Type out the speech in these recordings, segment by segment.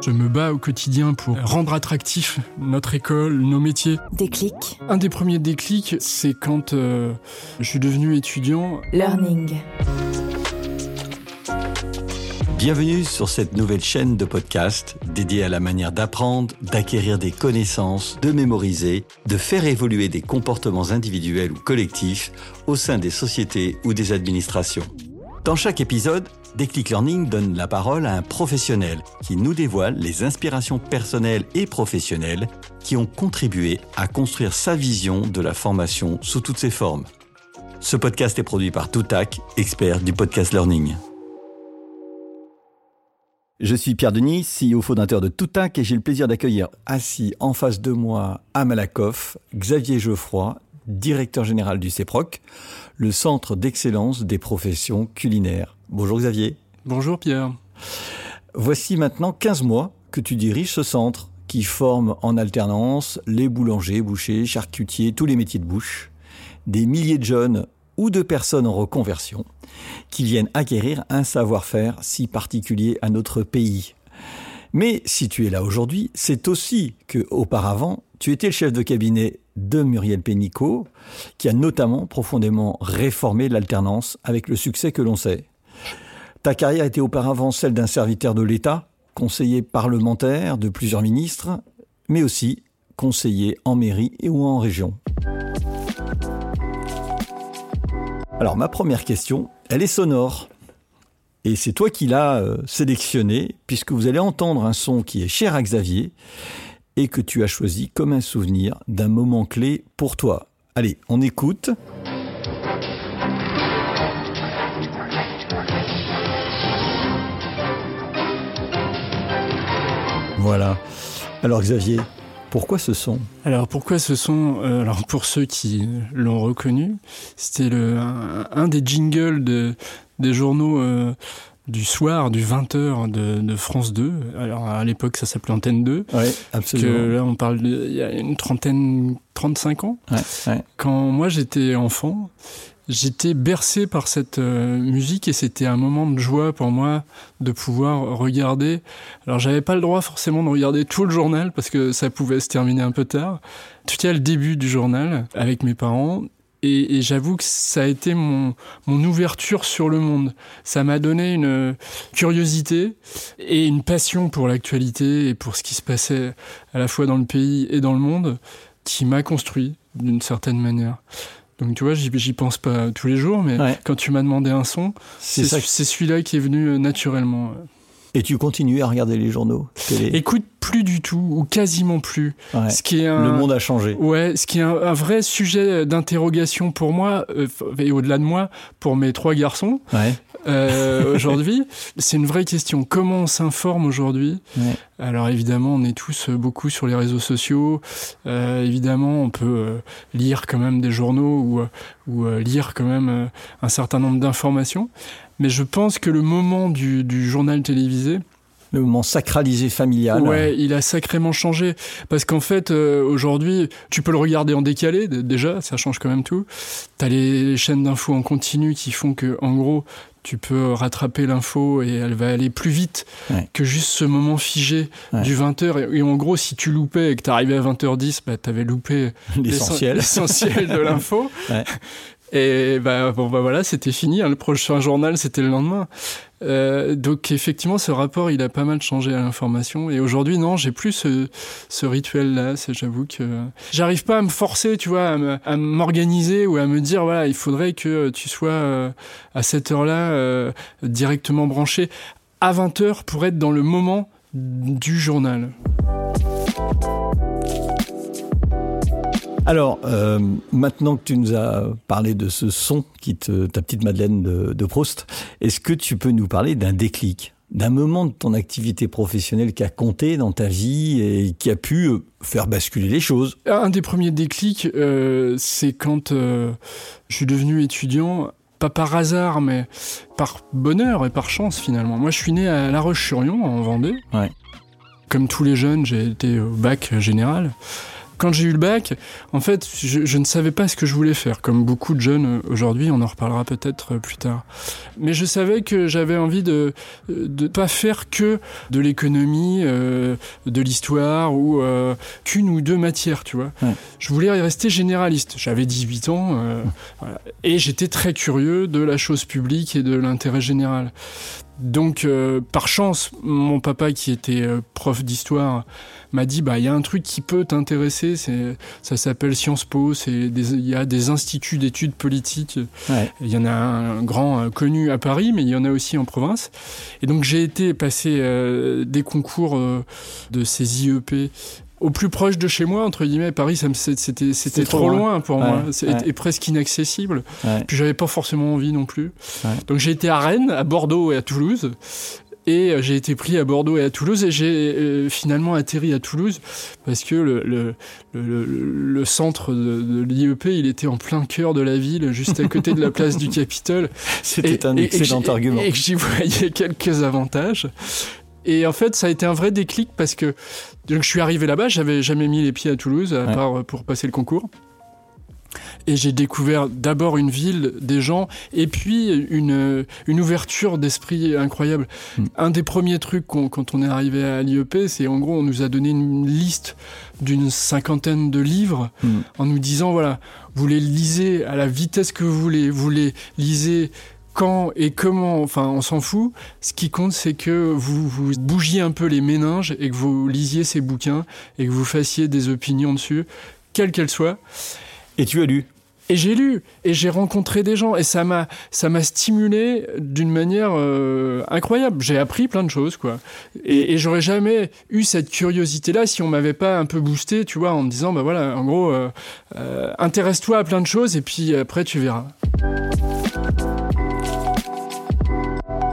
Je me bats au quotidien pour rendre attractif notre école, nos métiers. Déclic. Un des premiers déclics, c'est quand euh, je suis devenu étudiant. Learning. Bienvenue sur cette nouvelle chaîne de podcast dédiée à la manière d'apprendre, d'acquérir des connaissances, de mémoriser, de faire évoluer des comportements individuels ou collectifs au sein des sociétés ou des administrations. Dans chaque épisode, Déclic Learning donne la parole à un professionnel qui nous dévoile les inspirations personnelles et professionnelles qui ont contribué à construire sa vision de la formation sous toutes ses formes. Ce podcast est produit par Toutac, expert du podcast learning. Je suis Pierre Denis, CEO fondateur de Toutac et j'ai le plaisir d'accueillir assis en face de moi à Malakoff Xavier Geoffroy, directeur général du CEPROC, le Centre d'excellence des professions culinaires. Bonjour Xavier. Bonjour Pierre. Voici maintenant 15 mois que tu diriges ce centre qui forme en alternance les boulangers, bouchers, charcutiers, tous les métiers de bouche, des milliers de jeunes ou de personnes en reconversion qui viennent acquérir un savoir-faire si particulier à notre pays. Mais si tu es là aujourd'hui, c'est aussi que auparavant, tu étais le chef de cabinet de Muriel Pénicaud, qui a notamment profondément réformé l'alternance avec le succès que l'on sait. Ta carrière était auparavant celle d'un serviteur de l'État, conseiller parlementaire de plusieurs ministres, mais aussi conseiller en mairie et ou en région. Alors ma première question, elle est sonore. Et c'est toi qui l'as euh, sélectionné, puisque vous allez entendre un son qui est cher à Xavier et que tu as choisi comme un souvenir d'un moment clé pour toi. Allez, on écoute. Voilà. Alors Xavier, pourquoi ce son? Alors pourquoi ce son? Euh, Alors pour ceux qui l'ont reconnu, c'était le un, des jingles de, des journaux euh, du soir, du 20h de, France 2. Alors à l'époque ça s'appelait Antenne 2. Oui, absolument. Que là on parle il y a une trentaine, 35 ans. Ouais, Quand moi j'étais enfant, J'étais bercé par cette euh, musique et c'était un moment de joie pour moi de pouvoir regarder. Alors j'avais pas le droit forcément de regarder tout le journal parce que ça pouvait se terminer un peu tard. Tout cas le début du journal avec mes parents et, et j'avoue que ça a été mon, mon ouverture sur le monde. Ça m'a donné une curiosité et une passion pour l'actualité et pour ce qui se passait à la fois dans le pays et dans le monde qui m'a construit d'une certaine manière. Donc tu vois, j'y pense pas tous les jours, mais Ouais. quand tu m'as demandé un son, C'est celui-là qui est venu euh, naturellement. Et tu continues à regarder les journaux télé. Écoute plus du tout ou quasiment plus. Ouais. Ce qui est un, Le monde a changé. Ouais, ce qui est un, un vrai sujet d'interrogation pour moi euh, et au-delà de moi pour mes trois garçons Ouais. euh, aujourd'hui. C'est une vraie question. Comment on s'informe aujourd'hui? Ouais. Alors évidemment, on est tous euh, beaucoup sur les réseaux sociaux. Euh, évidemment, on peut lire quand même des journaux ou, ou lire quand même un certain nombre d'informations. Mais je pense que le moment du, du journal télévisé, Le moment sacralisé familial. Ouais, il a sacrément changé. Parce qu'en fait, euh, aujourd'hui, tu peux le regarder en décalé, déjà, ça change quand même tout. T'as les chaînes d'infos en continu qui font que, en gros, tu peux rattraper l'info et elle va aller plus vite Ouais. que juste ce moment figé Ouais. du 20h. Et, et en gros, si tu loupais et que t'arrivais à 20h10, bah, t'avais loupé L'essentiel. l'essentiel de l'info. Ouais. Et bah, bon, bah voilà, c'était fini. hein. Le prochain journal, c'était le lendemain. Euh, donc effectivement, ce rapport, il a pas mal changé à l'information. Et aujourd'hui, non, j'ai plus ce, rituel-là. J'avoue que j'arrive pas à me forcer, tu vois, à, m'organiser ou à me dire, voilà, il faudrait que tu sois euh, à cette heure-là euh, directement branché à 20 heures pour être dans le moment du journal. Alors, euh, maintenant que tu nous as parlé de ce son qui te, ta petite Madeleine de, de Proust, est-ce que tu peux nous parler d'un déclic, d'un moment de ton activité professionnelle qui a compté dans ta vie et qui a pu euh, faire basculer les choses? Un des premiers déclics, euh, c'est quand euh, je suis devenu étudiant, pas par hasard, mais par bonheur et par chance finalement. Moi, je suis né à La Roche-sur-Yon, en Vendée. Ouais. Comme tous les jeunes, j'ai été au bac général. Quand j'ai eu le bac, en fait, je, ne savais pas ce que je voulais faire, comme beaucoup de jeunes euh, aujourd'hui, on en reparlera peut-être euh, plus tard. Mais je savais que j'avais envie de ne pas faire que de l'économie, euh, de l'histoire ou qu'une ou deux matières, tu vois. Je voulais rester généraliste. J'avais 18 ans voilà. et j'étais très curieux de la chose publique et de l'intérêt général. Donc, euh, par chance, mon papa, qui était euh, prof d'histoire, m'a dit bah il y a un truc qui peut t'intéresser, c'est ça s'appelle Sciences Po, c'est il y a des instituts d'études politiques. Il y en a un grand euh, connu à Paris, mais il y en a aussi en province. Et donc j'ai été passer des concours de ces IEP au plus proche de chez moi, entre guillemets, Paris, c'était, c'était trop, loin, pour moi, et presque inaccessible. Puis j'avais pas forcément envie non plus. Donc j'ai été à Rennes, à Bordeaux et à Toulouse. Et euh, j'ai été pris à Bordeaux et à Toulouse et j'ai euh, finalement atterri à Toulouse parce que le, le, le, le centre de, de l'IEP, il était en plein cœur de la ville, juste à côté de la place du Capitole. C'était un excellent argument. Et que j'y voyais quelques avantages. Et en fait, ça a été un vrai déclic parce que donc, je suis arrivé là-bas, j'avais jamais mis les pieds à Toulouse, à part pour passer le concours. Et j'ai découvert d'abord une ville, des gens, et puis une, une ouverture d'esprit incroyable. Hmm. Un des premiers trucs quand on est arrivé à l'IEP, c'est en gros, on nous a donné une liste d'une cinquantaine de livres hmm. en nous disant, voilà, vous les lisez à la vitesse que vous voulez, vous les lisez quand et comment, enfin, on s'en fout. Ce qui compte, c'est que vous, vous bougiez un peu les méninges et que vous lisiez ces bouquins et que vous fassiez des opinions dessus, quelles qu'elles soient. Et tu as lu? Et j'ai lu et j'ai rencontré des gens et ça m'a ça m'a stimulé d'une manière euh, incroyable. J'ai appris plein de choses quoi. Et, et j'aurais jamais eu cette curiosité là si on m'avait pas un peu boosté, tu vois, en me disant bah voilà, en gros, euh, euh, intéresse-toi à plein de choses et puis après tu verras.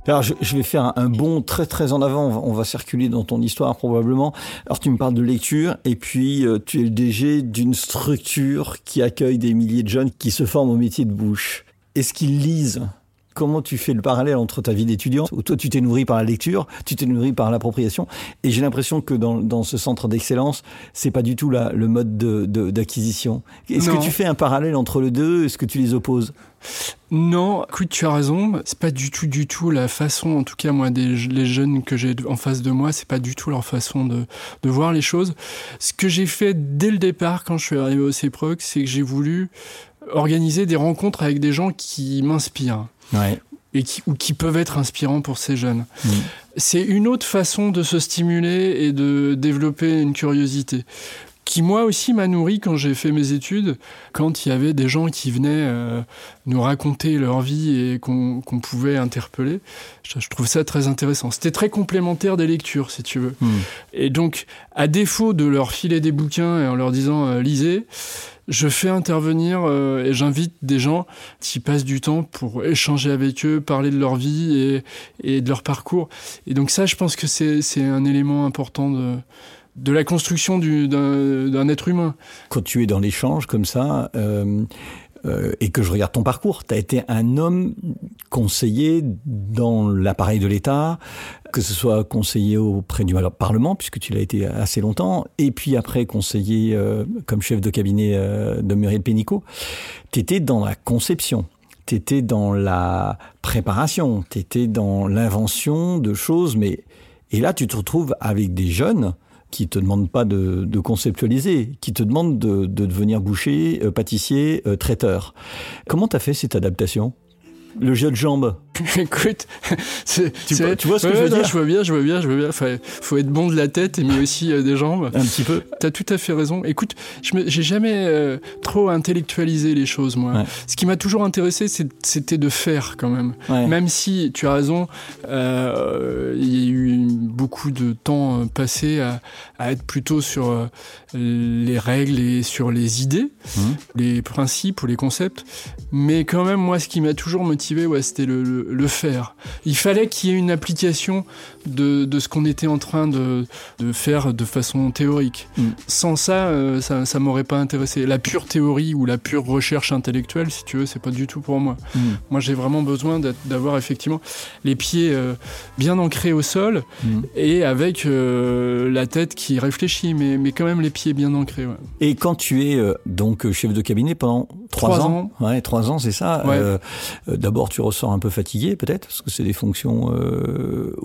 Alors, je, vais faire un, bond très très en avant. On va, circuler dans ton histoire probablement. Alors, tu me parles de lecture et puis euh, tu es le DG d'une structure qui accueille des milliers de jeunes qui se forment au métier de bouche. Est-ce qu'ils lisent Comment tu fais le parallèle entre ta vie d'étudiant, où toi tu t'es nourri par la lecture, tu t'es nourri par l'appropriation, et j'ai l'impression que dans, dans, ce centre d'excellence, c'est pas du tout la, le mode d'acquisition. De, Est-ce que tu fais un parallèle entre les deux Est-ce que tu les opposes? Non, écoute, tu as raison. C'est pas du tout, du tout la façon, en tout cas moi, des les jeunes que j'ai en face de moi, c'est pas du tout leur façon de, de voir les choses. Ce que j'ai fait dès le départ, quand je suis arrivé au CEPROC, c'est que j'ai voulu organiser des rencontres avec des gens qui m'inspirent et qui, ou qui peuvent être inspirants pour ces jeunes. C'est une autre façon de se stimuler et de développer une curiosité qui moi aussi m'a nourri quand j'ai fait mes études, quand il y avait des gens qui venaient euh, nous raconter leur vie et qu'on pouvait interpeller. Je, trouve ça très intéressant. C'était très complémentaire des lectures, si tu veux. Mm. Et donc, à défaut de leur filer des bouquins et en leur disant euh, lisez, je fais intervenir euh, et j'invite des gens qui passent du temps pour échanger avec eux, parler de leur vie et, et de leur parcours. Et donc ça, je pense que c'est un élément important de, de la construction d'un être humain. Quand tu es dans l'échange comme ça, euh, euh, et que je regarde ton parcours, tu as été un homme conseiller dans l'appareil de l'État, que ce soit conseiller auprès du Parlement, puisque tu l'as été assez longtemps, et puis après conseiller euh, comme chef de cabinet euh, de Muriel Pénicaud. Tu étais dans la conception, tu étais dans la préparation, tu étais dans l'invention de choses, mais... Et là, tu te retrouves avec des jeunes qui te demandent pas de, conceptualiser, qui te demandent de, devenir boucher, euh, pâtissier, euh, traiteur. Comment tu as fait cette adaptation? Le jeu de jambes. Écoute, tu, tu, vois ce que je veux dire Je vois bien, je vois bien, je vois bien. Enfin, faut être bon de la tête, mais aussi euh, des jambes. Un petit peu. T'as tout à fait raison. Écoute, je j'ai jamais euh, trop intellectualisé les choses, moi. Ce qui m'a toujours intéressé, c'était de faire quand même. Même si, tu as raison, euh, il y a eu beaucoup de temps passé à, à être plutôt sur les règles et sur les idées, mmh. les principes ou les concepts. Mais quand même, moi, ce qui m'a toujours motivé ouais, c'était le, le, faire. Il fallait qu'il y ait une application de, de ce qu'on était en train de, de, faire de façon théorique. Mm. Sans ça, euh, ça, ça m'aurait pas intéressé. La pure théorie ou la pure recherche intellectuelle, si tu veux, c'est pas du tout pour moi. Mm. Moi, j'ai vraiment besoin d'avoir effectivement les pieds euh, bien ancrés au sol mm. et avec euh, la tête qui réfléchit, mais, mais quand même les pieds bien ancrés. Et quand tu es donc chef de cabinet pendant trois, ans, ans, ouais, trois ans, c'est ça. D'abord, tu ressors un peu fatigué, peut-être, parce que c'est des fonctions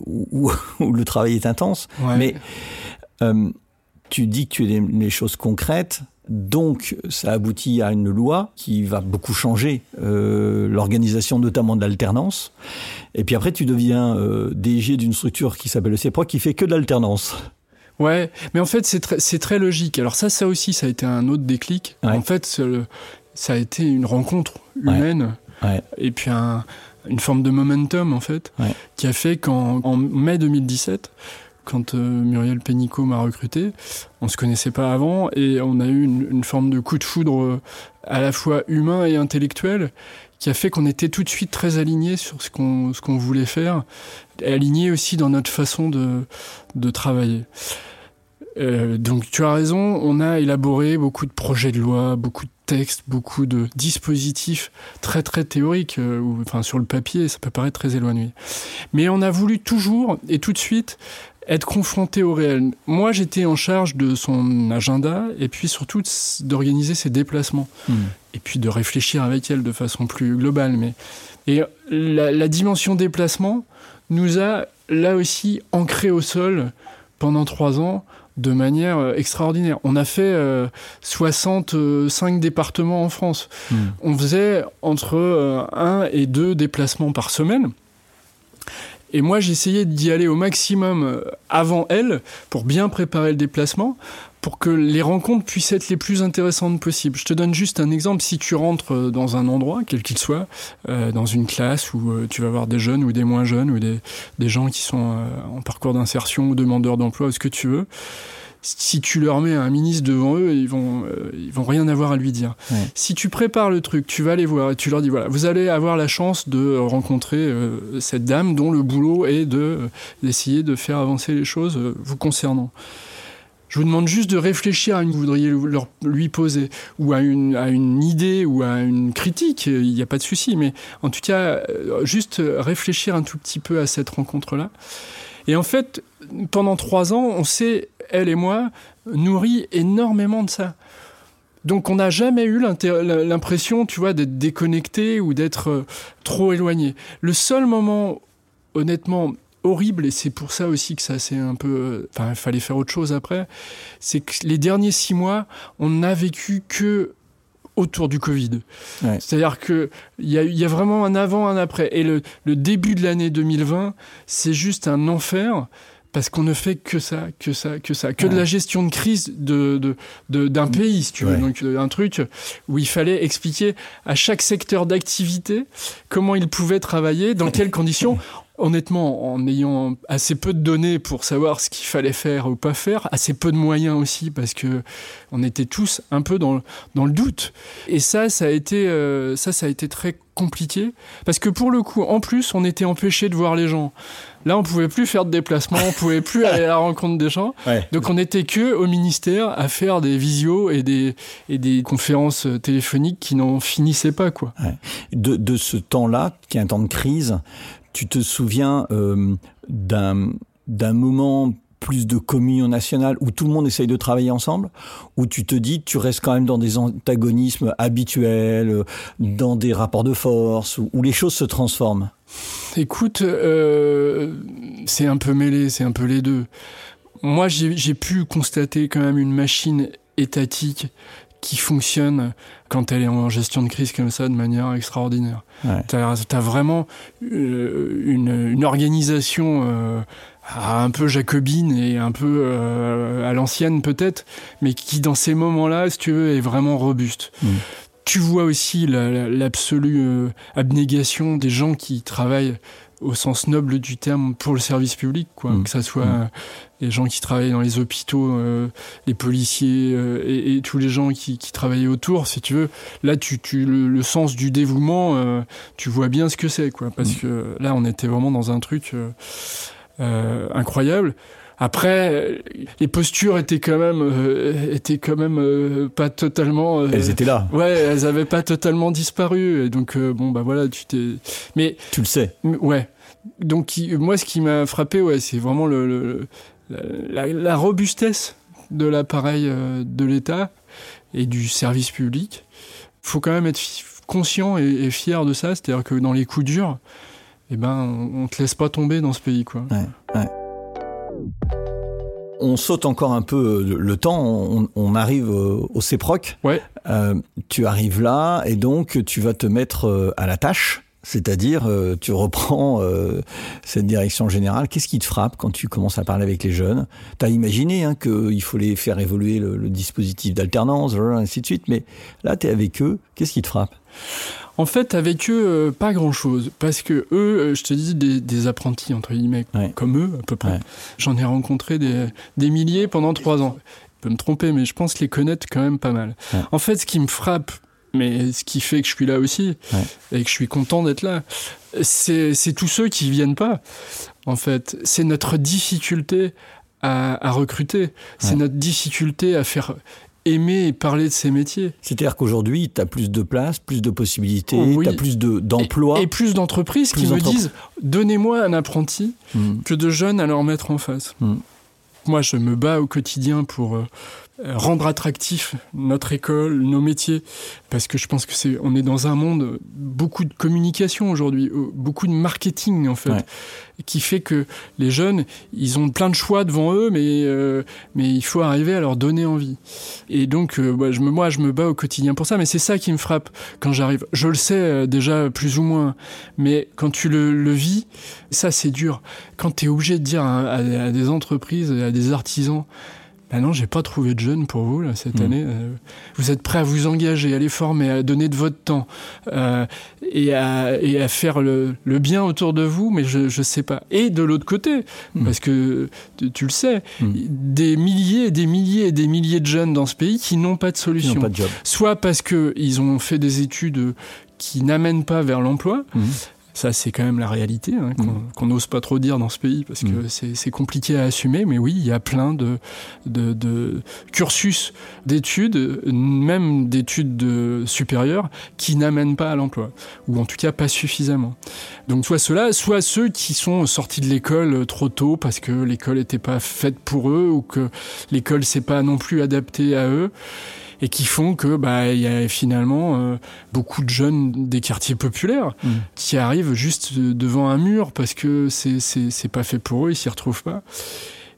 où, où, le travail est intense. Mais tu dis que tu es des, choses concrètes. Donc, ça aboutit à une loi qui va beaucoup changer euh, l'organisation, notamment de l'alternance. Et puis après, tu deviens euh, DG d'une structure qui s'appelle le CEPRO, qui fait que de l'alternance. Ouais, mais en fait, c'est très, logique. Alors ça, ça aussi, ça a été un autre déclic. En fait, ça a été une rencontre humaine. Et puis une forme de momentum, en fait, qui a fait qu'en mai 2017, quand euh, Muriel Pénicaud m'a recruté. On se connaissait pas avant et on a eu une, forme de coup de foudre euh, à la fois humain et intellectuel qui a fait qu'on était tout de suite très alignés sur ce qu'on ce qu'on voulait faire et alignés aussi dans notre façon de de travailler. Euh, donc tu as raison, on a élaboré beaucoup de projets de loi, beaucoup de textes, beaucoup de dispositifs très très théoriques, ou, enfin sur le papier, ça peut paraître très éloigné. Mais on a voulu toujours et tout de suite être confronté au réel. Moi, j'étais en charge de son agenda et puis surtout d'organiser ses déplacements. Hmm. Et puis de réfléchir avec elle de façon plus globale. Mais... Et la, dimension déplacement nous a là aussi ancré au sol pendant trois ans de manière euh, extraordinaire. On a fait 65 euh, départements en France. Hmm. On faisait entre euh, un et deux déplacements par semaine. Et moi, j'essayais d'y aller au maximum avant elle pour bien préparer le déplacement, pour que les rencontres puissent être les plus intéressantes possibles. Je te donne juste un exemple. Si tu rentres euh, dans un endroit, quel qu'il soit, euh, dans une classe où tu vas voir des jeunes ou des moins jeunes ou des, des gens qui sont en parcours d'insertion ou demandeurs d'emploi ou ce que tu veux, si tu leur mets un ministre devant eux, ils vont, euh, ils vont rien avoir à lui dire. Si tu prépares le truc, tu vas les voir et tu leur dis voilà, vous allez avoir la chance de rencontrer euh, cette dame dont le boulot est de euh, d'essayer de faire avancer les choses vous concernant. Je vous demande juste de réfléchir à une que vous voudriez leur, lui poser, ou à une, à une idée, ou à une critique, il n'y a pas de souci, mais en tout cas, juste réfléchir un tout petit peu à cette rencontre-là. Et en fait, pendant trois ans, on s'est, elle et moi, nourri énormément de ça. Donc on n'a jamais eu l'impression, tu vois, d'être déconnecté ou d'être euh, trop éloigné. Le seul moment, honnêtement, horrible, et c'est pour ça aussi que ça c'est un peu... Euh, enfin, il fallait faire autre chose après, c'est que les derniers six mois, on n'a vécu que autour du Covid. C'est-à-dire qu'il y a, y a vraiment un avant, un après. Et le, le début de l'année 2020, c'est juste un enfer parce qu'on ne fait que ça, que ça, que ça, que de la gestion de crise de, d'un mm. pays, si tu veux. Donc euh, un truc où il fallait expliquer à chaque secteur d'activité comment il pouvait travailler, dans quelles conditions honnêtement, en ayant assez peu de données pour savoir ce qu'il fallait faire ou pas faire, assez peu de moyens aussi, parce que on était tous un peu dans, dans le doute. Et ça, ça a été, euh, ça, ça a été très compliqué, parce que pour le coup, en plus, on était empêché de voir les gens. Là, on pouvait plus faire de déplacements, on pouvait plus aller à la rencontre des gens. Donc, on était que au ministère à faire des visios et des, et des conférences téléphoniques qui n'en finissaient pas, quoi. De, de ce temps-là, qui est un temps de crise, tu te souviens euh, d'un moment plus de communion nationale où tout le monde essaye de travailler ensemble, où tu te dis tu restes quand même dans des antagonismes habituels, dans des rapports de force, où, les choses se transforment? Écoute, euh, c'est un peu mêlé, c'est un peu les deux. Moi, j'ai pu constater quand même une machine étatique qui fonctionne quand elle est en gestion de crise comme ça de manière extraordinaire. Tu as, vraiment euh, une, une organisation euh, un peu jacobine et un peu euh, à l'ancienne peut-être, mais qui dans ces moments-là, si tu veux, est vraiment robuste. Mm. Tu vois aussi l'absolue abnégation des gens qui travaillent au sens noble du terme pour le service public, quoi. Mmh. Que ça soit Mmh. les gens qui travaillent dans les hôpitaux, euh, les policiers euh, et, et tous les gens qui, qui travaillaient autour, si tu veux. Là, tu, tu le, le sens du dévouement, euh, tu vois bien ce que c'est, quoi. Parce Mmh. que là, on était vraiment dans un truc euh, euh, incroyable. Après, les postures étaient quand même, euh, étaient quand même euh, pas totalement. euh, Elles étaient là, Ouais, elles avaient pas totalement disparu. Et donc, euh, bon, bah voilà, tu t'es. Mais tu le sais. Ouais. Donc moi, ce qui m'a frappé, ouais, c'est vraiment le, le- la, la- robustesse de l'appareil euh, de l'État et du service public. faut quand même être conscient et, et fier de ça. C'est-à-dire que dans les coups durs, eh ben, on, on te laisse pas tomber dans ce pays, quoi. On saute encore un peu le, le temps, on, on arrive au, au CEPROC. Ouais. Euh, tu arrives là et donc tu vas te mettre euh, à la tâche, c'est-à-dire euh, tu reprends euh, cette direction générale. Qu'est-ce qui te frappe quand tu commences à parler avec les jeunes? Tu as imaginé hein, qu'il faut les faire évoluer le, le dispositif d'alternance, ainsi de suite, mais là tu es avec eux, qu'est-ce qui te frappe? En fait, avec eux, euh, pas grand-chose. Parce que eux, je te dis, des, des apprentis, entre guillemets, Ouais. comme eux, à peu près. Ouais. J'en ai rencontré des, des milliers pendant trois ans. Je peux me tromper, mais je pense les connaître quand même pas mal. Ouais. En fait, ce qui me frappe, mais ce qui fait que je suis là aussi, Ouais. et que je suis content d'être là, c'est tous ceux qui viennent pas. En fait, c'est notre difficulté à, à recruter. C'est Ouais. notre difficulté à faire aimer et parler de ces métiers. C'est-à-dire qu'aujourd'hui, tu as plus de place, plus de possibilités, Oui. tu as plus de- d'emplois. Et, et plus d'entreprises qui me disent donnez-moi un apprenti Mm. que de jeunes à leur mettre en face. Mm. Moi, je me bats au quotidien pour euh, rendre attractif notre école, nos métiers, parce que je pense que c'est, on est dans un monde euh, beaucoup de communication aujourd'hui, euh, beaucoup de marketing en fait, Ouais. qui fait que les jeunes, ils ont plein de choix devant eux, mais euh, mais il faut arriver à leur donner envie. Et donc, euh, bah, je me, moi, je me bats au quotidien pour ça, mais c'est ça qui me frappe quand j'arrive. Je le sais euh, déjà plus ou moins, mais quand tu le, le vis, ça c'est dur. Quand tu es obligé de dire à, à- à des entreprises, à des artisans, bah non, j'ai pas trouvé de jeunes pour vous là, cette Mm. année. euh, vous êtes prêts à vous engager, à les former, à donner de votre temps euh, et, à, et à faire le, le bien autour de vous, mais je, je sais pas. Et de l'autre côté, Mm. parce que tu, tu le sais, Mm. des milliers et des milliers et des milliers de jeunes dans ce pays qui n'ont pas de solution n'ont pas de job. soit parce qu'ils ont fait des études qui n'amènent pas vers l'emploi. Ça, c'est quand même la réalité, hein, qu'on Mhm. qu'on n'ose pas trop dire dans ce pays, parce que Mhm. c'est compliqué à assumer. Mais oui, il y a plein de, de, de cursus d'études, même d'études de- supérieures, qui n'amènent pas à l'emploi, ou en tout cas pas suffisamment. Donc soit ceux-là, soit ceux qui sont sortis de l'école trop tôt, parce que l'école n'était pas faite pour eux, ou que l'école s'est pas non plus adaptée à eux et qui font que bah il y a finalement euh, beaucoup de jeunes des quartiers populaires Mm. qui arrivent juste euh, devant un mur parce que c'est c'est c'est pas fait pour eux, ils s'y retrouvent pas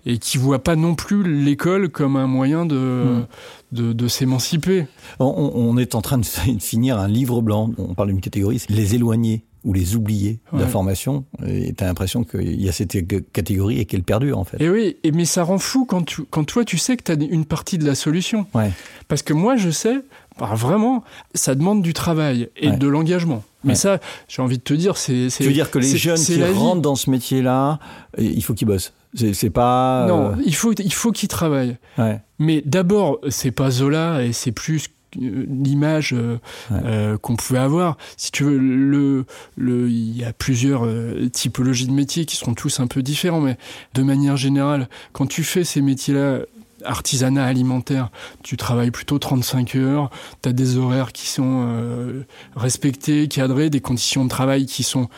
et qui voient pas non plus l'école comme un moyen de Mm. de, de s'émanciper. On, on est en train de finir un livre blanc. On parle d'une catégorie, c'est les éloignés ou les oubliés de la Ouais. formation. Et t'as l'impression qu'il y a cette catégorie et qu'elle perdure en fait. Et oui, et mais ça rend fou quand tu quand toi tu sais que tu as une partie de la solution. Ouais. Parce que moi je sais bah, vraiment ça demande du travail et Ouais. de l'engagement. Mais Ouais. ça, j'ai envie de te dire c'est Tu veux dire que les jeunes qui vie. rentrent dans ce métier-là, il faut qu'ils bossent. C'est pas. Non, euh, il faut, il faut qu'ils travaillent. ouais. Mais d'abord, c'est pas Zola et c'est plus l'image euh, Ouais. euh, qu'on pouvait avoir. Si tu veux, le, le, il y a plusieurs euh, typologies de métiers qui seront tous un peu différents, mais de manière générale, quand tu fais ces métiers-là, artisanat alimentaire, tu travailles plutôt 35 heures, tu as des horaires qui sont euh, respectés, cadrés, des conditions de travail qui sont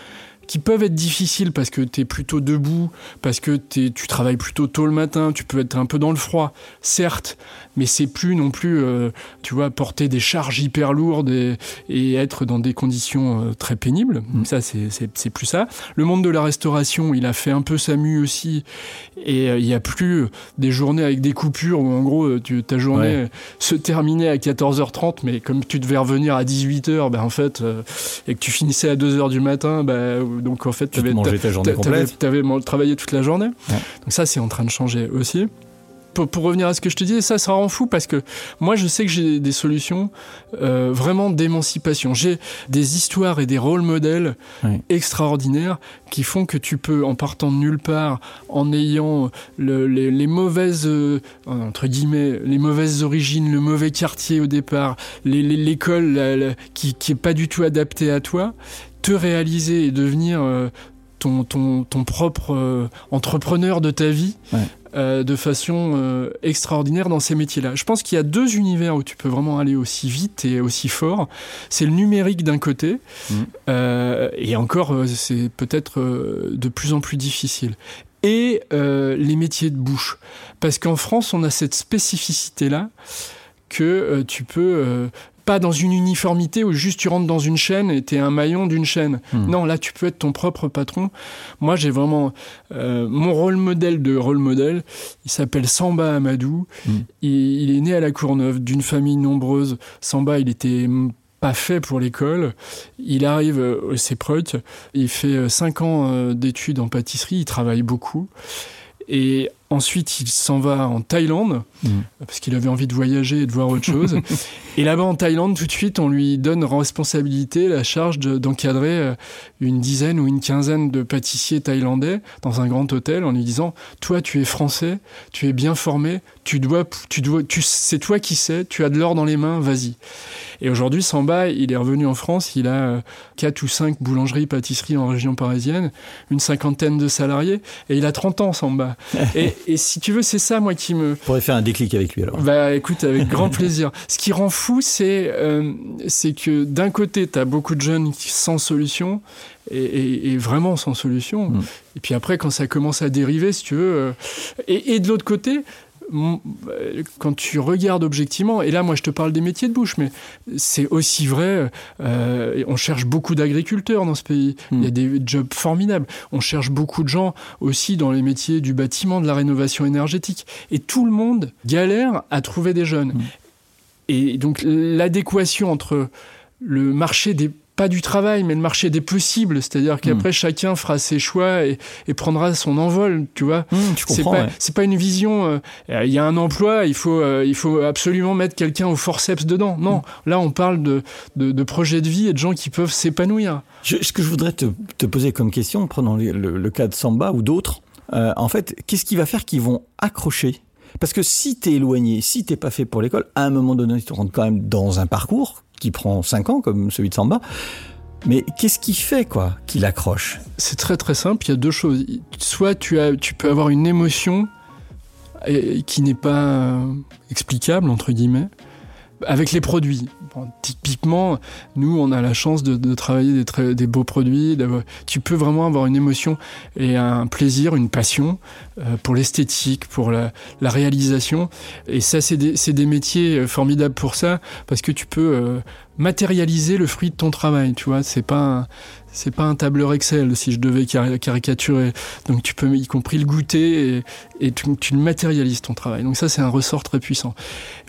qui peuvent être difficiles parce que tu es plutôt debout, parce que t'es- tu travailles plutôt tôt le matin, tu peux être un peu dans le froid, certes, mais c'est plus non plus, euh, tu vois, porter des charges hyper lourdes et, et être dans des conditions euh, très pénibles. Mm. Ça, c'est- plus ça. Le monde de la restauration, il a fait un peu sa mue aussi, et euh, il n'y a plus des journées avec des coupures où en gros, euh, tu, ta journée Ouais. euh, se terminait à 14h30, mais comme tu devais revenir à 18h, ben en fait, euh, et que tu finissais à 2h du matin, ben, donc en fait, Tu ta journée. T'avais man- travaillé toute la journée. Ouais. Donc ça, c'est en train de changer aussi. pour, pour, revenir à ce que je te disais, ça, ça rend fou parce que moi, je sais que j'ai des solutions euh, vraiment d'émancipation. J'ai des histoires et des rôles modèles extraordinaires qui font que tu peux, en partant de nulle part, en ayant le, les, les, mauvaises, euh, entre guillemets, les mauvaises origines, le mauvais quartier au départ, l'école qui, qui est pas du tout adaptée à toi, te réaliser et devenir euh, ton, ton, ton, propre euh, entrepreneur de ta vie ouais. Euh, de façon euh, extraordinaire dans ces métiers-là. Je pense qu'il y a deux univers où tu peux vraiment aller aussi vite et aussi fort. C'est le numérique d'un côté, mmh. et encore, c'est peut-être de plus en plus difficile. Et les métiers de bouche. Parce qu'en France, on a cette spécificité-là que tu peux pas dans une uniformité où juste tu rentres dans une chaîne et tu es un maillon d'une chaîne. Hmm. Non, là tu peux être ton propre patron. Moi j'ai vraiment euh, mon rôle modèle de rôle modèle. Il s'appelle Samba Amadou. Hmm. Il, il, est né à la Courneuve d'une famille nombreuse. Samba, il était pas fait pour l'école. Il arrive au CEPRUT, il fait 5 euh, ans euh, d'études en pâtisserie, il travaille beaucoup. Et Ensuite, il s'en va en Thaïlande, mmh. parce qu'il avait envie de voyager et de voir autre chose. et là-bas, en Thaïlande, tout de suite, on lui donne responsabilité, la charge d'encadrer euh, une dizaine ou une quinzaine de pâtissiers thaïlandais dans un grand hôtel en lui disant Toi, tu es français, tu es bien formé, tu dois, tu dois, tu, c'est toi qui sais, tu as de l'or dans les mains, vas-y. Et aujourd'hui, Samba, il est revenu en France, il a euh, quatre ou cinq boulangeries, pâtisseries en région parisienne, une cinquantaine de salariés, et il a 30 ans, Samba. et, et si tu veux, c'est ça, moi, qui me. pourrais faire un déclic avec lui alors. Bah écoute, avec grand plaisir. Ce qui rend fou, c'est euh, c'est que d'un côté, tu as beaucoup de jeunes sans solution, et, et, et vraiment sans solution. Mm. Et puis après, quand ça commence à dériver, si tu veux. Euh, et, et de l'autre côté, quand tu regardes objectivement, et là moi je te parle des métiers de bouche, mais c'est aussi vrai, euh, on cherche beaucoup d'agriculteurs dans ce pays, mmh. il y a des jobs formidables, on cherche beaucoup de gens aussi dans les métiers du bâtiment, de la rénovation énergétique, et tout le monde galère à trouver des jeunes. Mmh. Et donc l'adéquation entre le marché des pas du travail, mais le marché des possibles. C'est-à-dire qu'après, mmh. chacun fera ses choix et, et, prendra son envol, tu vois. Mmh, c'est pas, ouais. pas une vision, il euh, y a un emploi, il faut, euh, il faut absolument mettre quelqu'un au forceps dedans. Non, mmh. là, on parle de, de, de, projets de vie et de gens qui peuvent s'épanouir. Ce que je voudrais te, te, poser comme question, prenant le, le, le cas de Samba ou d'autres, euh, en fait, qu'est-ce qui va faire qu'ils vont accrocher? Parce que si t'es éloigné, si t'es pas fait pour l'école, à un moment donné, tu rentres quand même dans un parcours qui prend 5 ans, comme celui de Samba. Mais qu'est-ce qui fait quoi qu'il accroche? C'est très très simple, il y a deux choses. Soit tu, as, tu peux avoir une émotion qui n'est pas explicable, entre guillemets, avec les produits. Typiquement, nous, on a la chance de, de travailler des, très, des, beaux produits. Tu peux vraiment avoir une émotion et un plaisir, une passion euh, pour l'esthétique, pour la, la, réalisation. Et ça, c'est des, des, métiers formidables pour ça, parce que tu peux euh, matérialiser le fruit de ton travail. Tu vois, c'est pas c'est pas un tableur Excel si je devais caricaturer. Donc tu peux y compris le goûter et, et tu, tu, le matérialises ton travail. Donc ça c'est un ressort très puissant.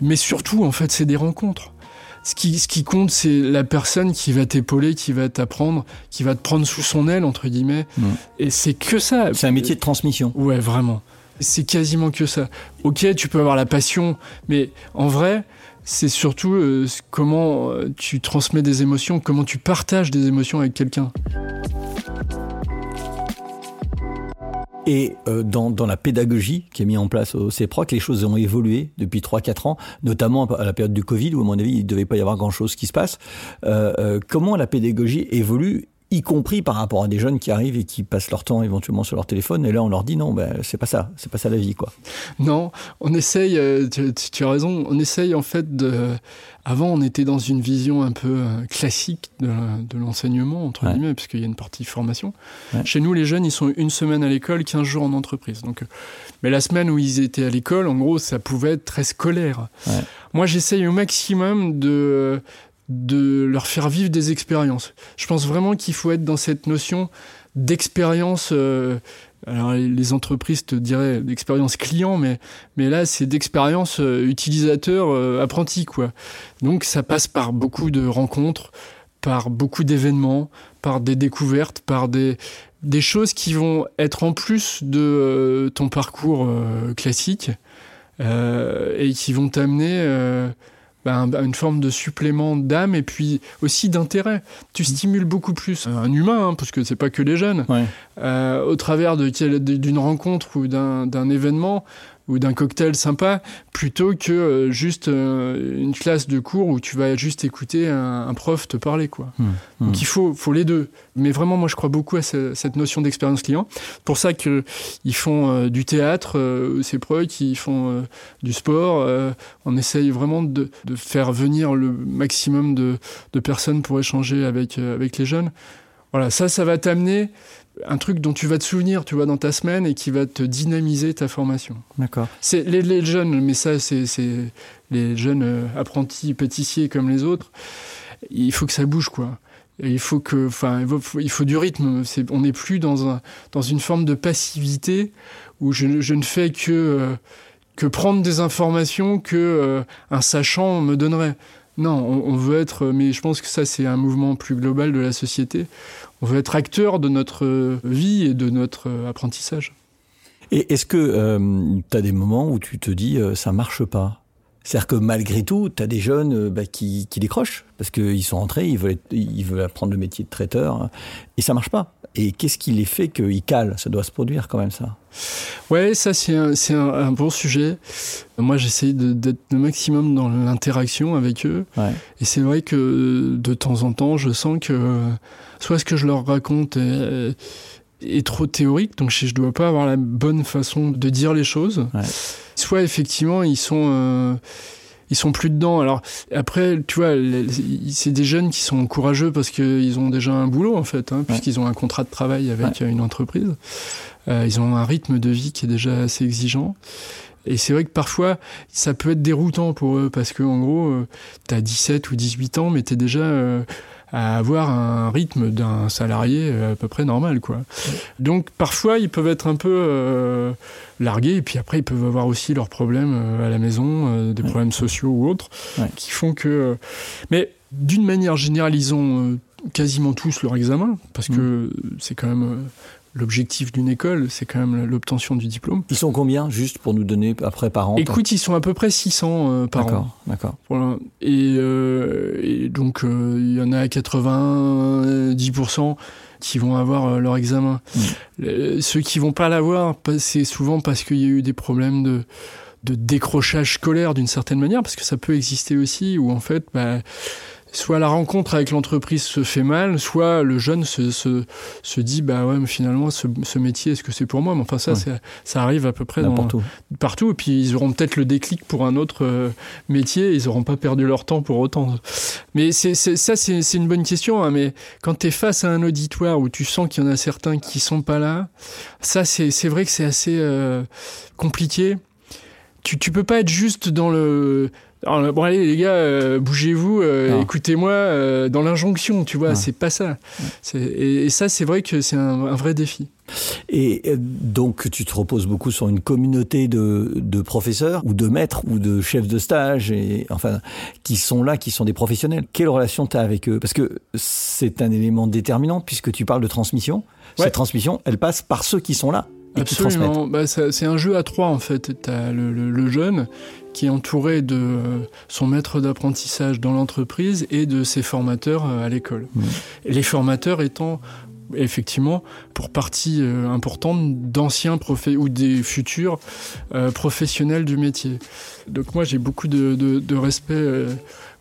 Mais surtout en fait c'est des rencontres. Ce qui, ce qui compte c'est la personne qui va t'épauler, qui va t'apprendre, qui va te prendre sous son aile entre guillemets. Mmh. Et c'est que ça. C'est un métier de transmission. Ouais vraiment. C'est quasiment que ça. Ok tu peux avoir la passion, mais en vrai c'est surtout euh, comment euh, tu transmets des émotions, comment tu partages des émotions avec quelqu'un. Et euh, dans, dans, la pédagogie qui est mise en place au CEPROC, les choses ont évolué depuis 3-4 ans, notamment à la période du Covid, où à mon avis, il ne devait pas y avoir grand-chose qui se passe. Comment la pédagogie évolue y compris par rapport à des jeunes qui arrivent et qui passent leur temps éventuellement sur leur téléphone et là on leur dit non ben c'est pas ça c'est pas ça la vie quoi non on essaye euh, tu, tu, as raison on essaye en fait de avant on était dans une vision un peu euh, classique de, de l'enseignement entre ouais. guillemets puisqu'il y a une partie formation ouais. chez nous les jeunes ils sont une semaine à l'école 15 jours en entreprise donc euh, mais la semaine où ils étaient à l'école en gros ça pouvait être très scolaire ouais. moi j'essaye au maximum de de leur faire vivre des expériences. Je pense vraiment qu'il faut être dans cette notion d'expérience. Euh, alors les entreprises te diraient d'expérience client, mais, mais là c'est d'expérience euh, utilisateur euh, apprenti. Quoi. Donc ça passe par beaucoup de rencontres, par beaucoup d'événements, par des découvertes, par des, des choses qui vont être en plus de ton parcours classique et qui vont t'amener ben, une forme de supplément d'âme et puis aussi d'intérêt. Tu mmh. stimules beaucoup plus un humain, hein, parce que c'est pas que les jeunes, euh, au travers d'une rencontre ou d'un événement ou d'un cocktail sympa plutôt que euh, juste euh, une classe de cours où tu vas juste écouter un, prof te parler quoi. Mmh, mmh. Donc il faut faut les deux. Mais vraiment moi je crois beaucoup à cette notion d'expérience client. Pour ça que ils font euh, du théâtre, c'est pro qui font du sport. on essaye vraiment de, de, faire venir le maximum de, de personnes pour échanger avec avec les jeunes. Voilà, ça ça va t'amener un truc dont tu vas te souvenir, tu vois, dans ta semaine et qui va te dynamiser ta formation. D'accord. C'est les, jeunes, mais ça, c'est les jeunes euh, apprentis pâtissiers comme les autres. Il faut que ça bouge, quoi. il faut que, enfin, il faut du rythme. on n'est plus dans un, dans une forme de passivité où je, ne fais que euh, que prendre des informations que euh, un sachant me donnerait. Non, on, veut être, mais je pense que ça c'est un mouvement plus global de la société. On veut être acteur de notre vie et de notre apprentissage. Et est-ce que euh, tu as des moments où tu te dis euh, ça marche pas? C'est-à-dire que malgré tout, tu as des jeunes euh, bah, qui, décrochent parce qu'ils sont entrés, ils veulent, ils veulent apprendre le métier de traiteur et ça marche pas. Et qu'est-ce qui les fait qu'ils calent? Ça doit se produire quand même, ça. Ouais, ça, c'est un, un, bon sujet. Moi, j'essaie d'être le maximum dans l'interaction avec eux. Et c'est vrai que de temps en temps, je sens que soit ce que je leur raconte est, est trop théorique, donc je ne dois pas avoir la bonne façon de dire les choses. Soit effectivement, ils sont. Euh, ils sont plus dedans. Alors après, tu vois, c'est des jeunes qui sont courageux parce qu'ils ont déjà un boulot en fait, hein, puisqu'ils ont un contrat de travail avec une entreprise. Euh, ils ont un rythme de vie qui est déjà assez exigeant. Et c'est vrai que parfois, ça peut être déroutant pour eux parce que en gros, euh, tu as 17 ou 18 ans, mais tu es déjà euh, à avoir un rythme d'un salarié à peu près normal, quoi. Donc parfois, ils peuvent être un peu largués et puis après, ils peuvent avoir aussi leurs problèmes à la maison, des problèmes sociaux ou autres, qui font que. mais d'une manière générale, ils ont quasiment tous leur examen parce mm. que c'est quand même l'objectif d'une école, c'est quand même l'obtention du diplôme. Ils sont combien, juste pour nous donner après par an Écoute, ils sont à peu près 600 euh, par an. D'accord, voilà. et, euh, et, donc, euh, il y en a 90% qui vont avoir leur examen. Mm. ceux qui vont pas l'avoir, c'est souvent parce qu'il y a eu des problèmes de de décrochage scolaire d'une certaine manière, parce que ça peut exister aussi, où en fait, bah, soit la rencontre avec l'entreprise se fait mal, soit le jeune se, se, se dit bah ouais mais finalement ce, ce métier est-ce que c'est pour moi? Mais enfin ça ça arrive à peu près partout partout. Et puis ils auront peut-être le déclic pour un autre euh, métier. Ils n'auront pas perdu leur temps pour autant. Mais c'est ça c'est une bonne question hein, mais quand tu es face à un auditoire où tu sens qu'il y en a certains qui sont pas là ça c'est vrai que c'est assez euh, compliqué. Tu, tu peux pas être juste dans le bon allez les gars, euh, bougez-vous, euh, écoutez-moi euh, dans l'injonction, tu vois, c'est pas ça. Et, ça, c'est vrai que c'est un, vrai défi. Et donc, tu te reposes beaucoup sur une communauté de, de, professeurs ou de maîtres ou de chefs de stage, et, enfin, qui sont là, qui sont des professionnels. Quelle relation tu as avec eux? Parce que c'est un élément déterminant puisque tu parles de transmission. Cette transmission, elle passe par ceux qui sont là. Absolument. Bah, c'est un jeu à trois en fait. Tu as le, le, jeune qui est entouré de euh, son maître d'apprentissage dans l'entreprise et de ses formateurs euh, à l'école. Mmh. Les formateurs étant effectivement pour partie euh, importante d'anciens ou des futurs professionnels du métier. Donc moi j'ai beaucoup de, de, de respect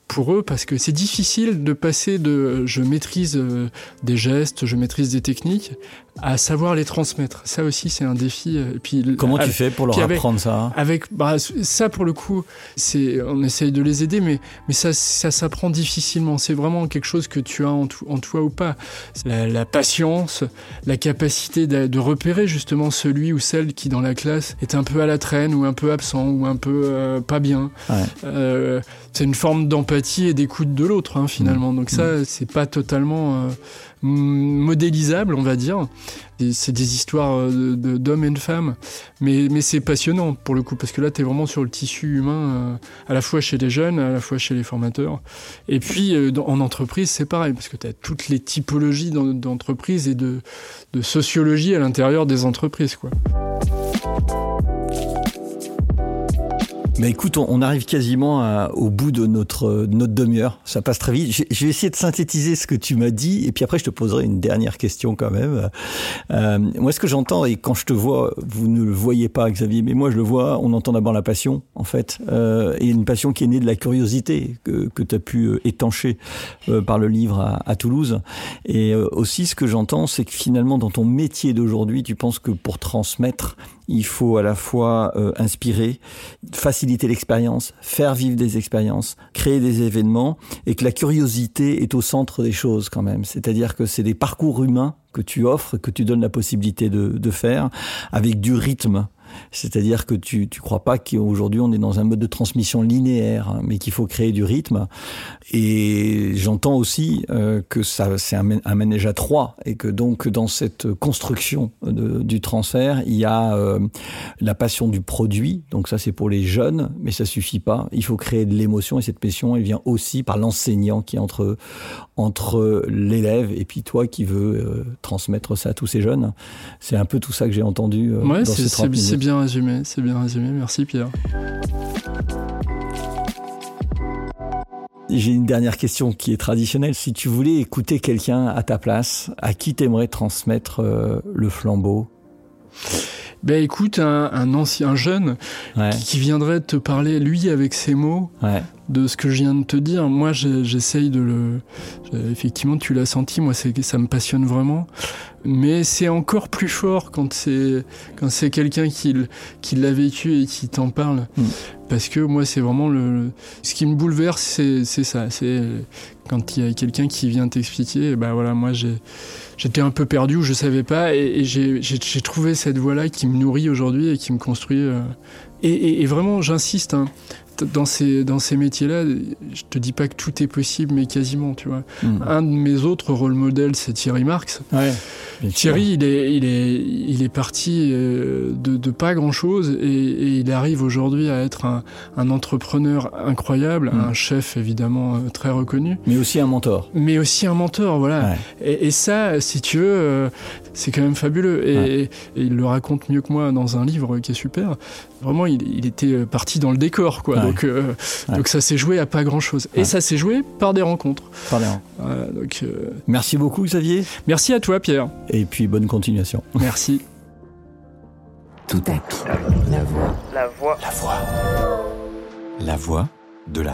pour eux parce que c'est difficile de passer de je maîtrise euh, des gestes, je maîtrise des techniques à savoir les transmettre. Ça aussi c'est un défi. Et puis comment tu fais pour leur apprendre ça Avec bah, ça pour le coup, c'est on essaye de les aider, mais mais ça ça s'apprend difficilement. C'est vraiment quelque chose que tu as en, en toi ou pas. La, la patience, la capacité de, de, repérer justement celui ou celle qui dans la classe est un peu à la traîne ou un peu absent ou un peu euh, pas bien. Ouais. Euh, c'est une forme d'empathie et d'écoute de l'autre hein, finalement. Mmh. Donc ça, mmh. c'est pas totalement euh, modélisable, on va dire. C'est des histoires euh, d'hommes et de femmes, mais, mais c'est passionnant pour le coup, parce que là, tu es vraiment sur le tissu humain, euh, à la fois chez les jeunes, à la fois chez les formateurs. Et puis en entreprise, c'est pareil, parce que tu as toutes les typologies d'entreprises et de, de sociologie à l'intérieur des entreprises. quoi. Mais écoute, on, arrive quasiment au bout de notre, notre demi-heure. Ça passe très vite. Je, vais essayer de synthétiser ce que tu m'as dit, et puis après, je te poserai une dernière question quand même. Euh, moi, ce que j'entends, et quand je te vois, vous ne le voyez pas, Xavier, mais moi, je le vois, on entend d'abord la passion, en fait, euh, et une passion qui est née de la curiosité que, que tu as pu euh, étancher euh, par le livre à, à Toulouse. Et euh, aussi, ce que j'entends, c'est que finalement, dans ton métier d'aujourd'hui, tu penses que pour transmettre, il faut à la fois euh, inspirer, faciliter l'expérience, faire vivre des expériences, créer des événements, et que la curiosité est au centre des choses quand même. C'est-à-dire que c'est des parcours humains que tu offres, que tu donnes la possibilité de, de faire, avec du rythme. C'est-à-dire que tu ne crois pas qu'aujourd'hui on est dans un mode de transmission linéaire, hein, mais qu'il faut créer du rythme. Et j'entends aussi euh, que ça c'est un, un, manège à trois et que donc dans cette construction de, du transfert, il y a euh, la passion du produit. Donc ça c'est pour les jeunes, mais ça suffit pas. Il faut créer de l'émotion et cette passion elle vient aussi par l'enseignant qui est entre entre l'élève et puis toi qui veux euh, transmettre ça à tous ces jeunes. C'est un peu tout ça que j'ai entendu ouais, dans ces 30 minutes bien résumé, c'est bien résumé. Merci Pierre. J'ai une dernière question qui est traditionnelle. Si tu voulais écouter quelqu'un à ta place, à qui t'aimerais transmettre euh, le flambeau? Ben écoute, un, un ancien jeune ouais. qui viendrait te parler, lui, avec ses mots, ouais. De ce que je viens de te dire. Moi, j'essaye de le... Effectivement, tu l'as senti, moi, ça me passionne vraiment. Mais c'est encore plus fort quand c'est quand c'est quelqu'un qui, qui l'a vécu et qui t'en parle. Mm. Parce que moi, c'est vraiment le... Ce qui me bouleverse, c'est ça. C'est quand il y a quelqu'un qui vient t'expliquer, ben voilà, moi, j'étais un peu perdu ou je savais pas et, et j'ai trouvé cette voie là qui me nourrit aujourd'hui et qui me construit euh, et, et, et, vraiment j'insiste hein, dans ces dans ces métiers là je te dis pas que tout est possible mais quasiment tu vois. Mmh. un de mes autres rôle modèles c'est Thierry Marx. Ouais, Thierry il est il est il est parti de, de pas grand chose et, et il arrive aujourd'hui à être un, un entrepreneur incroyable mmh. un chef évidemment très reconnu mais aussi un mentor mais aussi un mentor voilà ouais. et, et, ça si tu veux euh, c'est quand même fabuleux et, ouais. et, il le raconte mieux que moi dans un livre qui est super vraiment il, il était parti dans le décor quoi Ouais. donc, euh, ça s'est joué à pas grand chose. Et ça s'est joué par des rencontres. Par donc, euh, Merci beaucoup Xavier merci à toi Pierre. Et puis bonne continuation. Merci. Tout à coup, la voix. La voix. La voix. La voix de la